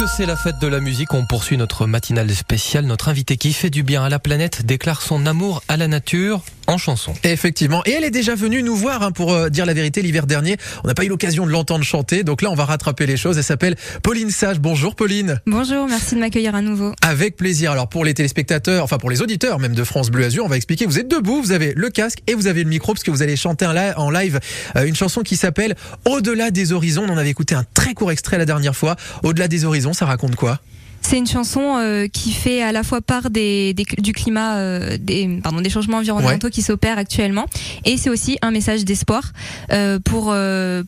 que c'est la fête de la musique, on poursuit notre matinale spéciale. Notre invité qui fait du bien à la planète déclare son amour à la nature en chanson. Effectivement. Et elle est déjà venue nous voir, hein, pour euh, dire la vérité, l'hiver dernier. On n'a pas eu l'occasion de l'entendre chanter. Donc là, on va rattraper les choses. Elle s'appelle Pauline Sage. Bonjour Pauline. Bonjour, merci de m'accueillir à nouveau. Avec plaisir. Alors pour les téléspectateurs, enfin pour les auditeurs même de France Bleu Azur, on va expliquer. Vous êtes debout, vous avez le casque et vous avez le micro parce que vous allez chanter en live euh, une chanson qui s'appelle Au-delà des horizons. On en avait écouté un très court extrait la dernière fois. Au-delà des horizons, ça raconte quoi? C'est une chanson euh, qui fait à la fois part des, des- du climat, euh, des, pardon, des changements environnementaux qui s'opèrent actuellement, et c'est aussi un message d'espoir euh, pour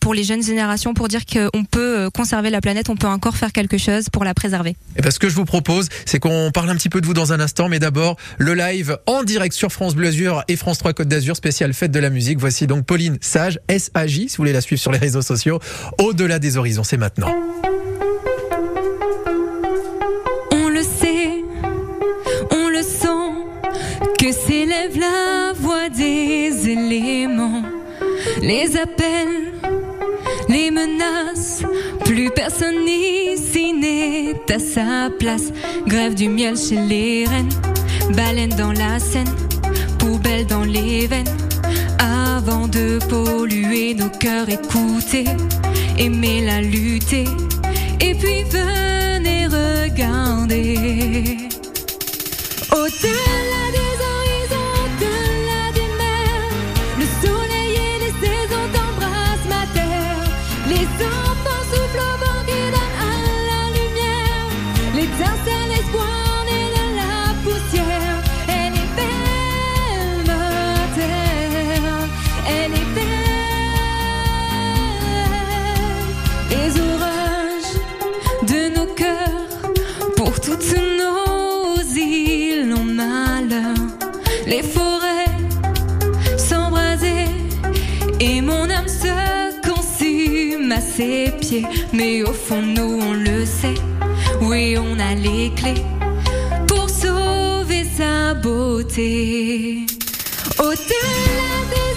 pour les jeunes générations, pour dire qu'on peut conserver la planète, on peut encore faire quelque chose pour la préserver. Et ben, ce que je vous propose, c'est qu'on parle un petit peu de vous dans un instant, mais d'abord le live en direct sur France Bleu Azur et France 3 Côte d'Azur, spécial fête de la musique. Voici donc Pauline Sage, S-A-J, si vous voulez la suivre sur les réseaux sociaux. Au-delà des horizons, c'est maintenant. Les appels, les menaces, plus personne ici n'est à sa place. Grève du miel chez les reines, baleine dans la Seine, poubelle dans les veines. Avant de polluer nos cœurs, écoutez, aimez la lutter, et puis venez regarder. Les enfants soufflent au vent qui donne à la lumière. L'étincelle, l'espoir né de la poussière. Elle est belle, ma terre. Elle est belle. Les orages de nos cœurs pour toutes nos îles en malheur. Les forêts s'embraser et mon ses pieds. Mais au fond, nous, on le sait. Oui, on a les clés pour sauver sa beauté. Au-delà des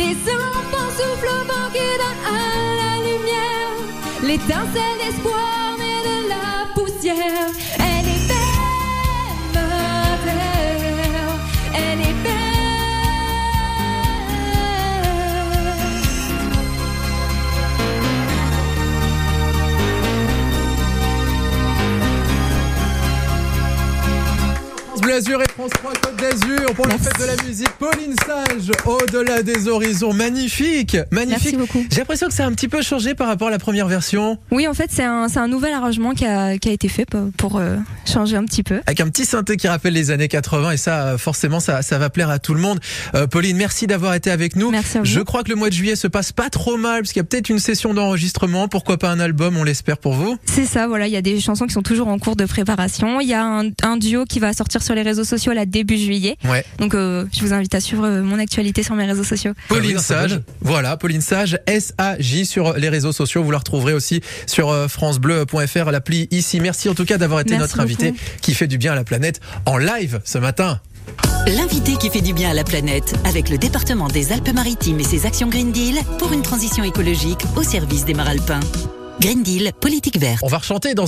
Les enfants soufflent au vent qui donne à la lumière. L'étincelle d'espoir née de la poussière. Bleu Azur et France 3 Côte d'Azur pour la fête de la musique. Pauline Sage, au-delà des horizons. Magnifique, magnifique. Merci beaucoup. J'ai l'impression que ça a un petit peu changé par rapport à la première version. Oui, en fait, c'est un, nouvel arrangement qui a, qui a été fait pour, pour, euh, changer un petit peu. Avec un petit synthé qui rappelle les années 80 et ça, euh, forcément, ça, ça va plaire à tout le monde. Euh, Pauline, merci d'avoir été avec nous. Merci à vous. Je crois que le mois de juillet se passe pas trop mal parce qu'il y a peut-être une session d'enregistrement. Pourquoi pas un album, on l'espère pour vous. C'est ça, voilà, il y a des chansons qui sont toujours en cours de préparation. Il y a un, un duo qui va sortir sur les réseaux sociaux là début juillet. Ouais. Donc euh, je vous invite à suivre euh, mon actualité sur mes réseaux sociaux. Pauline Sage, voilà, Pauline Sage, S-A-J sur les réseaux sociaux. Vous la retrouverez aussi sur euh, francebleu.fr, l'appli ici. Merci en tout cas d'avoir été Merci notre invité qui fait du bien à la planète en live ce matin. L'invité qui fait du bien à la planète avec le département des Alpes-Maritimes et ses actions Green Deal pour une transition écologique au service des Maralpins. Green Deal, politique verte. On va rechanter dans un